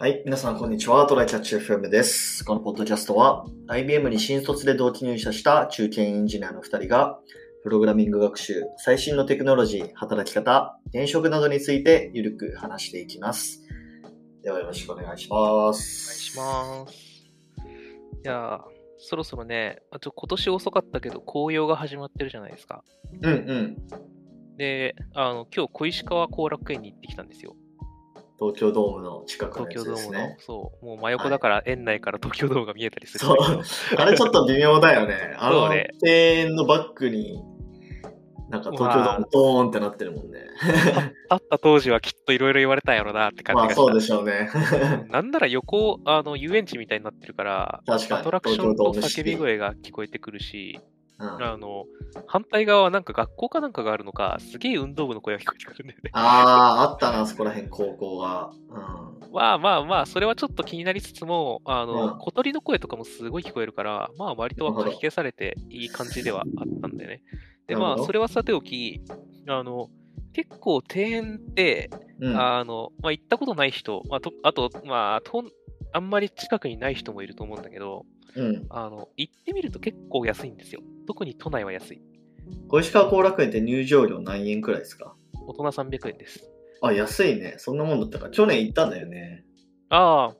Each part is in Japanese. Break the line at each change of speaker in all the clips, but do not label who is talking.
はい、皆さんこんにちは。トライキャッチ FM です。このポッドキャストは IBM に新卒で同期入社した中堅エンジニアの2人がプログラミング学習、最新のテクノロジー、働き方、転職などについてゆるく話していきます。ではよろしくお願いします。
お願いします。いやー、そろそろね、あちょ今年遅かったけど、紅葉が始まってるじゃないですか。
うんうん。
で、あの、今日、小石川後楽園に行ってきたんですよ。
東京ドームの近くの
東京ドームの。
やつですね。
そう、もう真横だから、園内から東京ドームが見えたりする
そ。う。あれちょっと微妙だよね。あの庭園のバックに、なんか東京ドームドーンってなってるもんね。
あった当時はきっといろいろ言われたんやろなって感じがした。
まあそうでしょうね。
うんなんなら横、あの、遊園地みたいになってるから、
確かに。
アトラクションと
東京ドームシティ
叫び声が聞こえてくるし、
うん
あの、反対側はなんか学校かなんかがあるのか、すげえ運動部の声が聞こえてくるんだよね。
ああ、あったな、そこら辺、高校が。うん。
まあまあまあ、それはちょっと気になりつつも、あの、
うん
小鳥の声とかもすごい聞こえるから、まあ割とはかき消されていい感じではあったんだよね。で、まあ、それはさておき、あの、結構庭園って、
うん、
あの、まあ行ったことない人、まあ、とあと、まあと、あんまり近くにない人もいると思うんだけど、
うん。
あの、行ってみると結構安いんですよ。特に都内は安い。
小石川後楽園って入場料何円くらいですか？
大人300円です。
あ、安いね。そんなもんだったから。去年行ったんだよね。
あ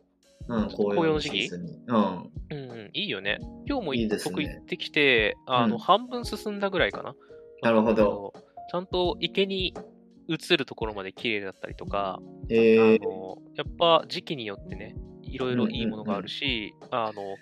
あ、
うん、紅葉の
時期。
うん。
うんうん、いいよね。今日も
いいですね
僕行ってきて、あの、
うん
半分進んだぐらいかな。
なるほど。
ちゃんと池に映るところまで綺麗だったりとか、
えー、
あのやっぱ時期によってね、いろいろいいものがあるし、あの、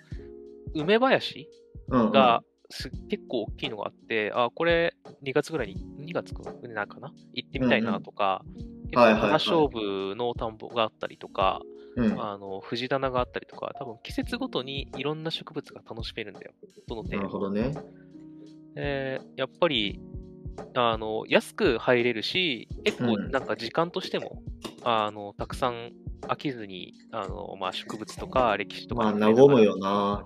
梅林
うんうん、
がす結構大きいのがあって、あ、これ2月ぐらいに、2月かな？かな行ってみたいなとか、結構
はいはいはい。
花勝負の田んぼがあったりとか、
うん。
あの藤棚があったりとか、多分季節ごとにいろんな植物が楽しめるんだよ、どの
な
点
るほどね。
えーやっぱりあの安く入れるし、結構
うん。
なんか時間としても、あのたくさん飽きずにあの、まあ、植物とか歴史とか
まあ、和むよな。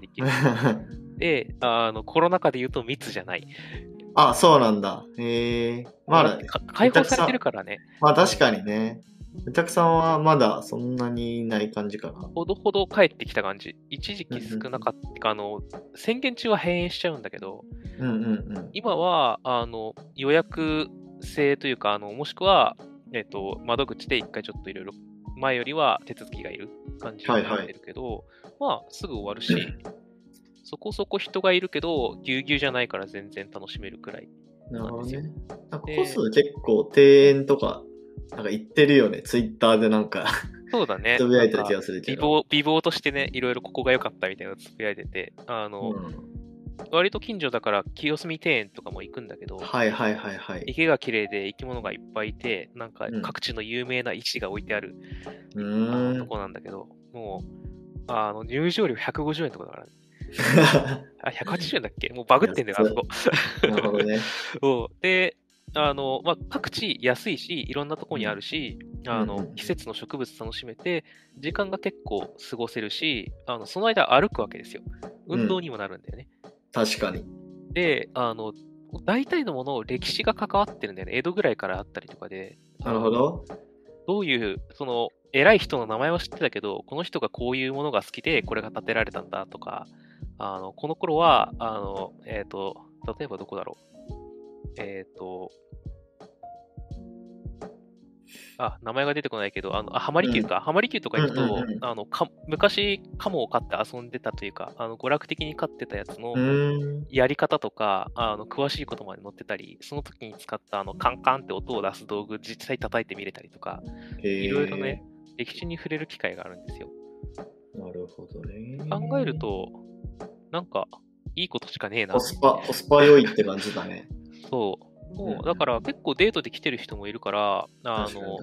であの、コロナ禍で言うと密じゃない。
あ、そうなんだ。へえー。まあ、
か解放されてるからね、
まあ確かにね。お客さんはまだそんなにいない感じかな。
ほどほど帰ってきた感じ。一時期少なかった、あの宣言中は閉園しちゃうんだけど、
うんうんうん。
今はあの予約制というか、あのもしくは、えっと窓口で一回ちょっといろいろ前よりは手続きがいる感じになってるけど、まあすぐ終わるし、そこそこ人がいるけど、ぎゅうぎゅうじゃないから全然楽しめるくらい。
なるほどね。なんか
で
コス結構庭園とか、なんか行ってるよね。ツイッターでなんか
そうだね。
つぶやいてる
なんか
気がするけ
美
ど。
貌美貌としてね、いろいろここが良かったみたいなのつぶやいてて、あの、
うん
割と近所だから清澄庭園とかも行くんだけど、
はいはいはいはい。
池が綺麗で生き物がいっぱいいて、なんか
うん
各地の有名な石が置いてある、
うん。
のとこなんだけど、もう、あの入場料150円とかだから、あ、180円だっけ？もうバグってんだよ、あそこ。
なるほどね。
で、あの、まあ、各地安いし、いろんなとこにあるし、あの季節の植物楽しめて、時間が結構過ごせるし、あのその間歩くわけですよ。運動にもなるんだよね。
確かに。
で、あの、大体のもの、歴史が関わってるんだよね。江戸ぐらいからあったりとかで。
なるほど。
どういう、その、偉い人の名前は知ってたけど、この人がこういうものが好きで、これが建てられたんだとか、あの、この頃は、あの、えっ、と、例えばどこだろう。えっ、と、あ、名前が出てこないけど、あの、あ浜離宮か。浜離宮とか行くと、
うんうんうん
あの、か昔、カモを飼って遊んでたというか、あの、娯楽的に飼ってたやつの。やり方とか、あの詳しいことまで載ってたり、その時に使ったあのカンカンって音を出す道具、実際叩いてみれたりとか、
い
いろいろね、歴史に触れる機会があるんですよ。
なるほどね。
考えると、なんか、いいことしかねえな
コ。スパ、コスパ良いって感じだね。
そう。も
うん
う、だから結構デートで来てる人もいるから、あの。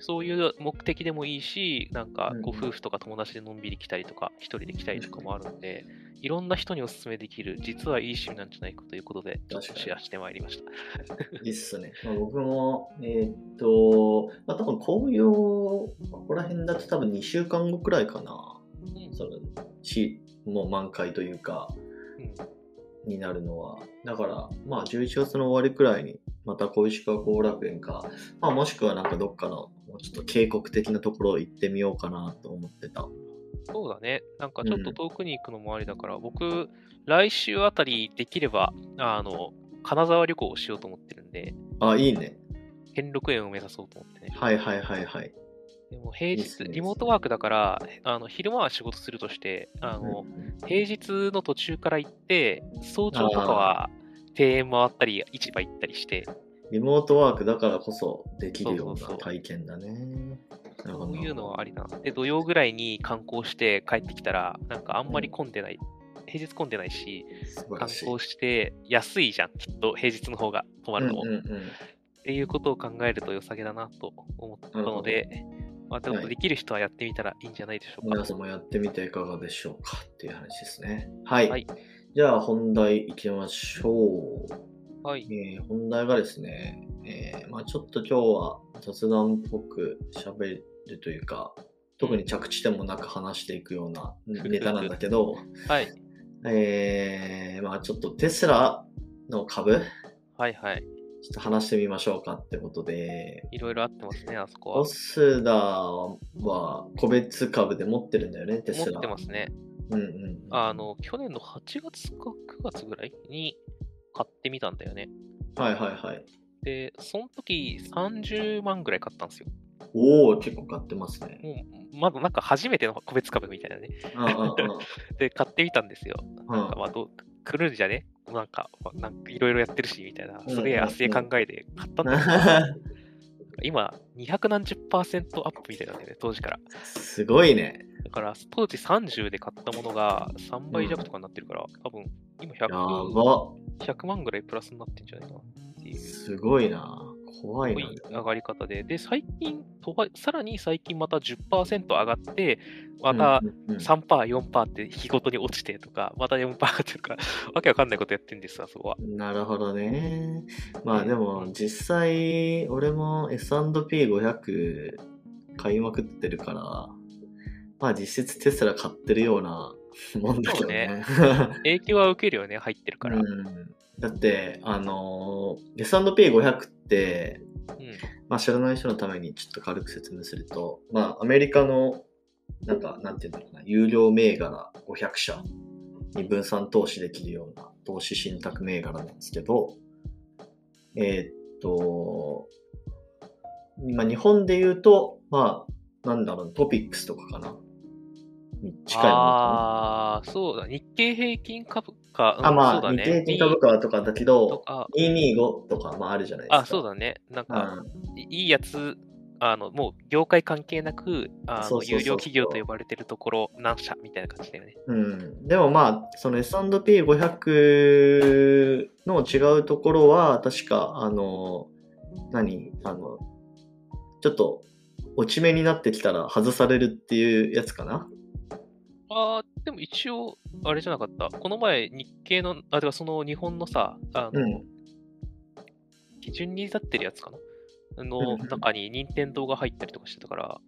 そういう目的でもいいし、なんか
うん
ご夫婦とか友達でのんびり来たりとか、一人で来たりとかもあるんで、いろんな人にお勧めできる、実はいい趣味なんじゃないかということで、ちょっとシェアしてまいりました。
いいっすね。まあ、僕も、えーっと、まあ、多分紅葉、ここら辺だと多分2週間後くらいかな。その、し、もう満開というか、
うん
になるのは。だから、まあ11月の終わりくらいに、また小石川後楽園か、まあもしくはなんかどっかのもうちょっと警告的なところ行ってみようかなと思ってた。
そうだね。なんかちょっと遠くに行くのもありだから、僕、来週あたりできれば、あの、金沢旅行をしようと思ってるんで、
あ、いいね。
兼六園を目指そうと思ってね。
はいはいはいはい。
でも平日、リモートワークだから、あの昼間は仕事するとして、あの、平日の途中から行って、早朝とかは庭園回ったり、市場行ったりして、
リモートワークだからこそできるような体験だね。
そういうのはありだな。で、土曜ぐらいに観光して帰ってきたら、なんかあんまり混んでない。平日混んでないし、観。光して安いじゃん、きっと平日の方が泊まるのも。
うんうんうん
っていうことを考えると良さげだなと思ったので、まあ、ちょっとできる人はやってみたらいいんじゃないでしょうか。
皆さんもやってみていかがでしょうかっていう話ですね。はい。
はい
じゃあ本題行きましょう。
はい。
えー本題がですね、えーまあ、ちょっと今日は雑談っぽく喋るというか、特に着地点もなく話していくようなネタなんだけど、
はい。
えーまあ、ちょっとテスラの株、
はいはい。
ちょっと話してみましょうかってことで、
いろいろあってますね、あそこは
オ。スダは個別株で持ってるんだよね、テスラ。
持ってますね。
うんうん。
あの、去年の8月か9月ぐらいに買ってみたんだよね。
はいはいはい。
で、その時30万ぐらい買ったんですよ。
おお結構買ってますね。
もう、まだなんか初めての個別株みたいなね。
うんうんうん
で、買ってみたんですよ。
うん
なんかまあどう、来るんじゃね？なんか、まあなんかいろいろやってるし、みたいな、
うん
すげえ熱い考えで買ったんだけど、今、200何十パーセントアップみたいなんだよね、当時から。
すごいね。
だから、当時30で買ったものが3倍弱とかになってるから、多分、今
や
100,
ば。
100万ぐらいプラスになってんじゃないかなっていう。
すごいな。怖い
上がり方で、で、最近、さらに最近また10%上がって、また
うんうんうん
3%、4%って日ごとに落ちてとか、また4%上がってとか、わけわかんないことやってるんですよ、そこは。
なるほどね。まあでも実際俺も S&P500 買いまくってるから、まあ実質テスラ買ってるようなもんだけどね。
影響は受けるよね、入ってるから。うん。
うん、だって、あのー S&P500 って、まあ知らない人のためにちょっと軽く説明すると、まあアメリカの、なんか、なんていうんだろうな、有料銘柄500社に分散投資できるような投資信託銘柄なんですけど、えーっと、まあ日本で言うと、まあ、なんだろう、トピックスとかかな。に近いものかな。
ああ、そうだ、日経平均株価、うん
あ、まあ、
ね。
日経平均株価とかだけ
と
ど、
か、
225とか、まああるじゃないですか。
あ、そうだね。なんか、
うん
いいいやつ、あの、もう業界関係なく、あの有料企業と呼ばれてるところ、何社みたいな感じだよね。
うん。でもまあ、その S&P500 の違うところは、確か、あの、何あの、ちょっと、落ち目になってきたら外されるっていうやつかな
ああ、でも一応、あれじゃなかった。この前、日経の、あ、ではその日本のさ、あの、
うん。
基準に立ってるやつかな？
うん
の
うん。
中に任天堂が入ったりとかしてたから、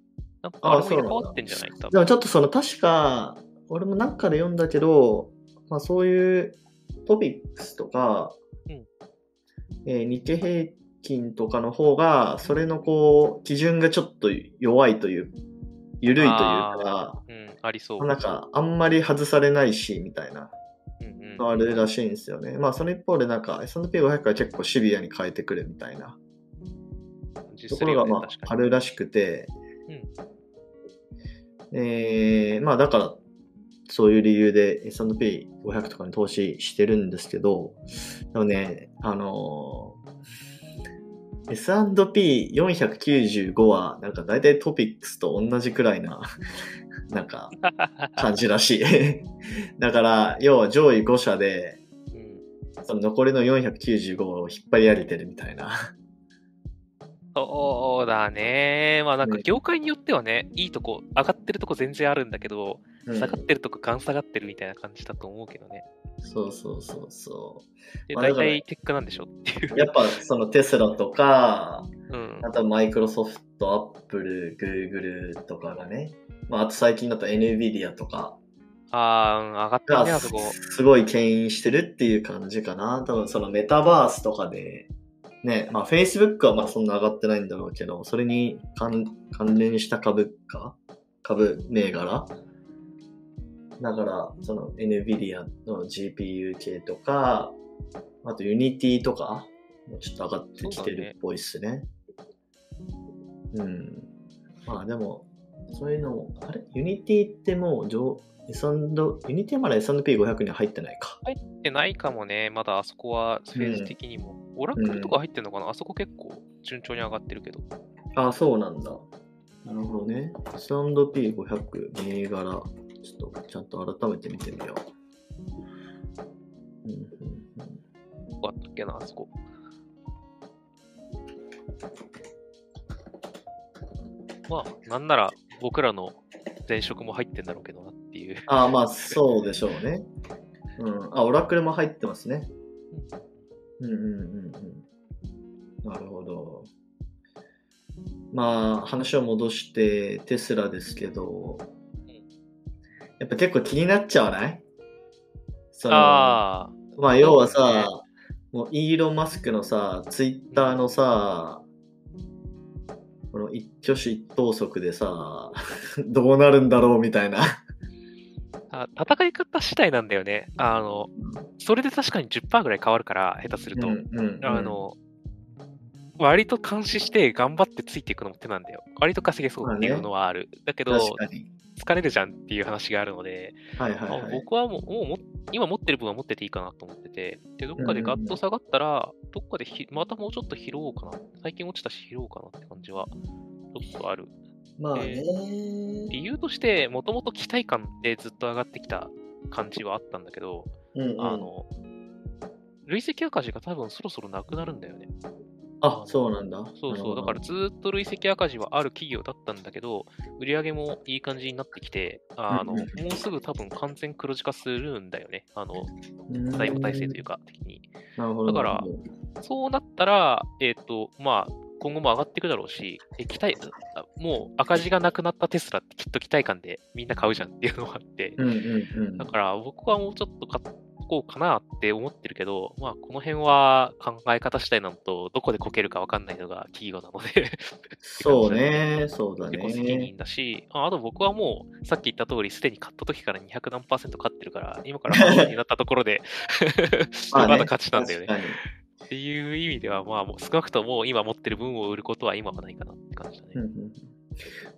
なんか
あ
あれも
そうなんだ
入れ替わってんじゃない多
で
分。
もちょっとその確か、俺もなんかで読んだけど、まあそういうトピックスとか、
うん。
えー日経平均とかの方が、それのこう、基準がちょっと弱いという、緩いというか、
うん、ありそう。
まあなんか、あんまり外されないし、みたいな、
うんうん
のあるらしいんですよね。まあ、その一方で、なんか、S&P500 は結構シビアに変えてくるみたいなところが、まあ。あるらしくて、えー、まあ、だから、そういう理由で S&P500 とかに投資してるんですけど、でもね、あのー S&P495 は、なんか大体トピックスと同じくらいな、なんか、感じらしい。だから、要は上位5社で、
うん
その残りの495を引っ張り上げてるみたいな。
そうだね。まあなんか
ね
業界によってはね、いいとこ、上がってるとこ全然あるんだけど、
うん
下がってるとこガン下がってるみたいな感じだと思うけどね。
そうそうそうそ
で、
まあ
大体テックなんでしょ？っていう
う。。やっぱそのテスラとか、
うん。
あとマイクロソフト、アップル、グーグルとかがね、まああと最近だと NVIDIA とか
あー、うん上がった
が
ね、あそこ。
すごい牽引してるっていう感じかな。多分そのメタバースとかで、ね、まあ Facebook はまあそんな上がってないんだろうけど、それに関関連した株価株銘柄？だから、その NVIDIA の GPU 系とか、あと Unity とか、ちょっと上がってきてるっぽいっすね。うねうん。まあでも、そういうのも、あれ ?Unity ってもう上、Unity はまだ S&P500 には入ってないか。
入ってないかもね。まだあそこはフェーズ的にも。うん、オラクルとか入ってんのかな、うん、あそこ結構順調に上がってるけど。
ああ、そうなんだ。なるほどね。S&P500 銘柄、ちょっとちゃんと改めて見てみよ
う。うんうんうん。あったっけな、あそこ。まあ、なんなら僕らの前職も入ってんだろうけどなっていう。
ああ、まあ、そうでしょうね。うん。あ、オラクルも入ってますね。うんうんうんうん。なるほど。まあ、話を戻してテスラですけど、やっぱ結構気になっちゃわない？そのあまあ、要はさ、ね、もうイーロン・マスクのさ、ツイッターのさ、この一挙手一投足でさ、どうなるんだろうみたいな
あ。戦い方次第なんだよね。あの、それで確かに10%ぐらい変わるから、下手すると。うんうんうん、あの、割と監視して頑張ってついていくのも手なんだよ。割と稼げそうっていうのはある。ね、だけど、疲れるじゃんっていう話があるので、はいはいはい、僕はもうもう今持ってる分は持ってていいかなと思ってて、で、どっかでガッと下がったら、どっかでまたもうちょっと拾おうかな。最近落ちたし拾おうかなって感じは、ちょっとある。
まあね。
理由として、もともと期待感でずっと上がってきた感じはあったんだけど、うんうん、あの、累積赤字が多分そろそろなくなるんだよね。
あ、そうなんだ。
そうそう。だからずっと累積赤字はある企業だったんだけど、売り上げもいい感じになってきて、あの、もうすぐ多分完全黒字化するんだよね。あの、財務体制というか、的に。
なるほど。
だから、そうなったら、えっ、ー、と、まあ、今後も上がっていくだろうし、え期待もう赤字がなくなったテスラってきっと期待感でみんな買うじゃんっていうのがあって、
うんうんうん、
だから僕はもうちょっと買っこうかなって思ってるけど、まあ、この辺は考え方次第なのと、どこでこけるか分かんないのが企業なので
そうね、そうだね。
自己責任だし、ああと僕はもう、さっき言った通り、すでに買った時から200何パーセント買ってるから、今から 半分になったところでまだ勝ちなんだよね。っていう意味では、まあ、少なくとも今持ってる分を売ることは今はないかなって感じだね。うんうん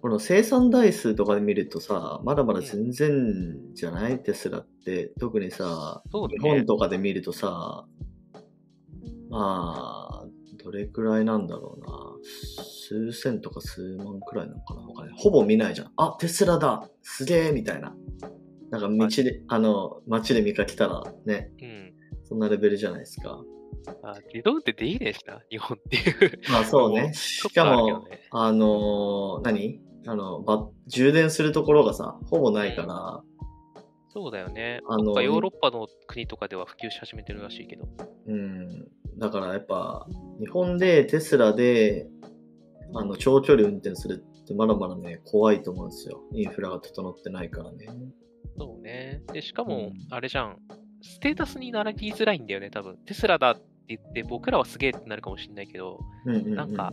この生産台数とかで見るとさ、まだまだ全然じゃない、テスラって。特にさ、ね、日本とかで見るとさ、まあ、どれくらいなんだろうな。数千とか数万くらいなのかなかほぼ見ないじゃん。あ、テスラだすげえみたいな。なんか道で、あの、街で見かけたらね、うん、そんなレベルじゃないですか。
あ自動運転できねえしな、日本っていう。
まあそうね。しかも、ね、あのー、何？あの、ば、充電するところがさ、ほぼないから、
うん、そうだよね。あの、ヨーロッパの国とかでは普及し始めてるらしいけど。
うん。だからやっぱ、日本でテスラで、あの、長距離運転するってまだまだね、怖いと思うんですよ。インフラが整ってないからね。
そうね。で、しかも、あれじゃん。ステータスになりづらいんだよね、多分。テスラだって言って、僕らはすげえってなるかもしれないけど、うんうんうん、なんか、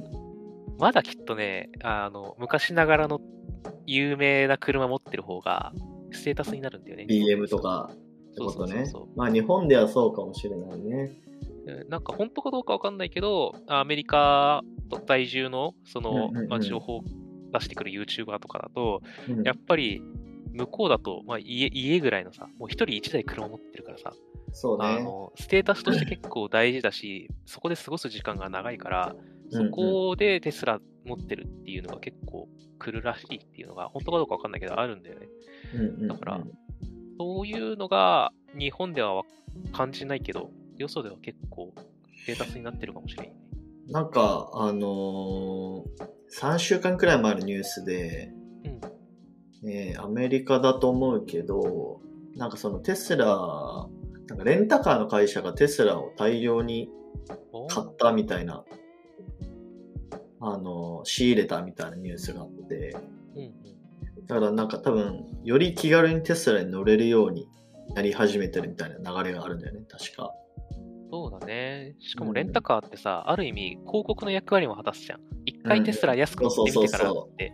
まだきっとね、あの、昔ながらの有名な車持ってる方が、ステータスになるんだよね。
BM とかってことね。そうそうそうまあ、日本ではそうかもしれないね。
なんか本当かどうかわかんないけど、アメリカ在住の、その、うんうんうん、まあ、情報を出してくる YouTuber とかだと、うん、やっぱり向こうだと、まあ家、家ぐらいのさ、もう一人一台車持ってるからさ、
そうね。
あの、ステータスとして結構大事だし、そこで過ごす時間が長いから、そこでテスラ持ってるっていうのが結構来るらしいっていうのが、本当かどうかわかんないけど、あるんだよね。だから、そういうのが日本では感じないけど、よそでは結構ステータスになってるかもしれない。
なんか、あのー、3週間くらい前のニュースで、うん、えー、アメリカだと思うけど、なんかそのテスラなんかレンタカーの会社がテスラを大量に買ったみたいな、あの、仕入れたみたいなニュースがあって、だからなんか多分、より気軽にテスラに乗れるようになり始めてるみたいな流れがあるんだよね、確か。
そうだね。しかもレンタカーってさ、うん、ある意味広告の役割も果たすじゃん。一回テスラ安く乗ってみてからって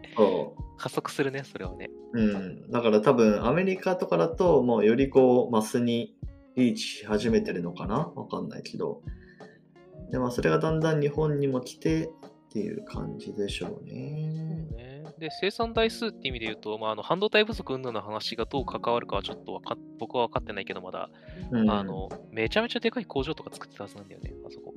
加速するね、それはね。
うん。だから多分アメリカとかだともうよりこうマスにリーチし始めてるのかな？わかんないけど。でもそれがだんだん日本にも来てっていう感じでしょうね。
で、生産台数って意味で言うと、まあ、あの半導体不足云々の話がどう関わるかはちょっとか僕は分かってないけど、まだ、うん、あの、めちゃめちゃでかい工場とか作ってたはずなんだよね、あそこ。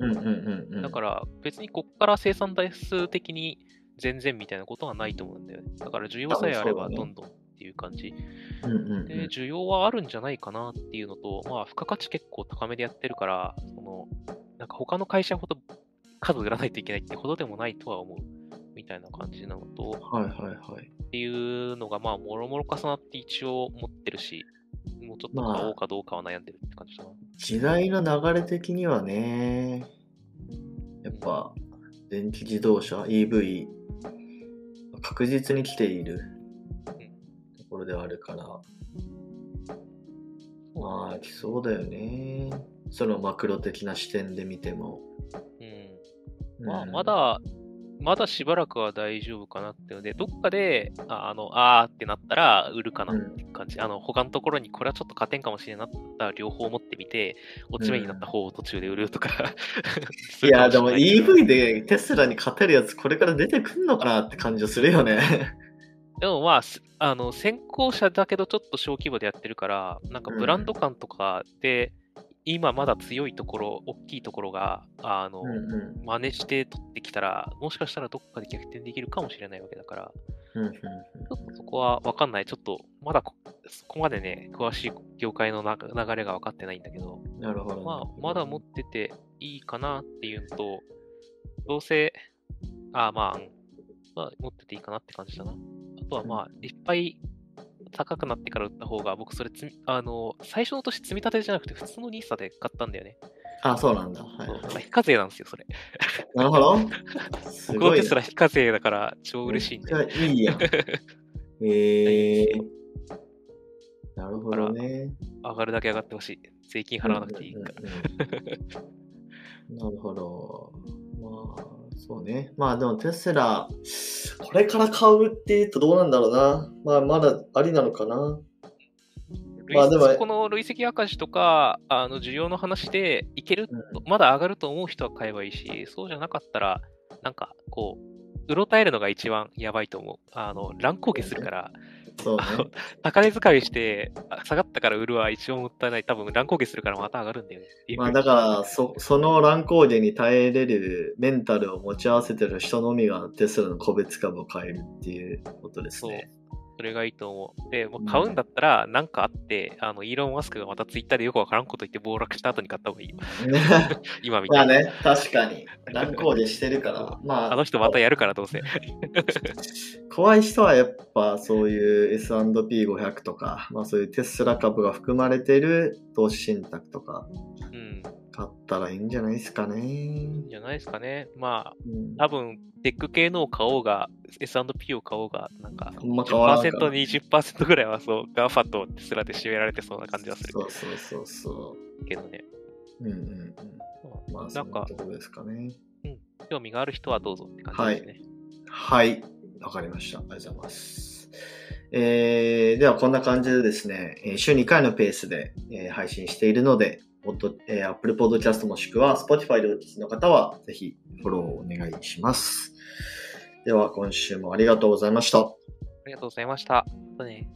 だから、別にこっから生産台数的に全然みたいなことはないと思うんだよね。だから需要さえあればどんどんっていう感じ。で、需要はあるんじゃないかなっていうのと、まあ、付加価値結構高めでやってるから、その、なんか他の会社ほど数売らないといけないってほどでもないとは思う。みたいな感じなのと、
はいはいはい。
っていうのが、まあ、もろもろ重なって一応持ってるし、もうちょっと買おうかどうかは悩んでるって感じだな。まあ、
時代の流れ的にはね、やっぱ、電気自動車、EV、確実に来ているではあるから、まあ、来そうだよね。そのマクロ的な視点で見ても。
うん。まあ、まだ、まだしばらくは大丈夫かなっていうので、どっかで、ああの、あーってなったら売るかなって感じ。うん、あの、他のところにこれはちょっと勝てんかもしれないなったら両方持ってみて、落ち目になった方を途中で売るとか、
うん、いや、でも EV でテスラに勝てるやつこれから出てくんのかなって感じするよね。
でもまあ、あの、先行者だけどちょっと小規模でやってるから、なんかブランド感とかで、うん今まだ強いところ、大きいところが、あの、うんうん、真似して取ってきたら、もしかしたらどっかで逆転できるかもしれないわけだから、うんうんうん、ちょっとそこは分かんない。ちょっと、まだそこまでね、詳しい業界の流れが分かってないんだけど、
なるほど。
まあ、まだ持ってていいかなっていうのと、どうせ、あまあ、まあ、持ってていいかなって感じだな。あとはまあ、いっぱい高くなってから売った方が、僕それつあの、最初の年積み立てじゃなくて普通の NISA で買ったんだよね。
あ、そうなんだ。はい、
はい、非課税なんですよ、それ。
なるほど。
僕はテスラ非課税だから超嬉しいん
で。いいや。えー。なるほどね。
上がるだけ上がってほしい。税金払わなくていいから。
なるほど。まあ、そうね。まあでもテスラ、これから買うって言うとどうなんだろうな。まあまだありなのかな。
まあでも、この累積赤字とか、あの需要の話でいける、うん、まだ上がると思う人は買えばいいし、そうじゃなかったら、なんかこう、うろたえるのが一番やばいと思う。あの、乱高下するから、
そうね。
高値使いして、下がったから売るは一応もったいない。多分乱高下するからまた上がるんだよね。
まあだから、そその乱高下に耐えれるメンタルを持ち合わせてる人のみがテスラの個別株を買えるっていうことですね。
それがいいと思う。で、もう買うんだったら、なんかあって、あの、イーロン・マスクがまたツイッターでよくわからんこと言って暴落した後に買った方がいいよ。今みたい
な。まあね、確かに。乱高下してるから。ま
あ、あの人またやるから、どうせ。
怖い人はやっぱそういう S&P500 とか、まあそういうテスラ株が含まれてる投資信託とか、買ったらいいんじゃないですかね。い
いんじゃないですかね。まあ、うん、多分、テック系のを買おうが、S&P を買おうが、なんか、10%、20%ぐらいはそう、 GAFA とテスラで占められてそうな感じはする。
そうそうそうそ
う。けどね。
うんうんうん。まあ、なんか、ところですかね。
うん。興味がある人はどうぞって感じですね。
はい。わ、はい、かりました。ありがとうございます。えー、ではこんな感じでですね、週2回のペースで、えー、配信しているので、ポッドえー、Apple Podcast もしくは Spotify でお聞きの方は、ぜひフォローをお願いします。では、今週もありがとうございました。あ
りがとうございました。ね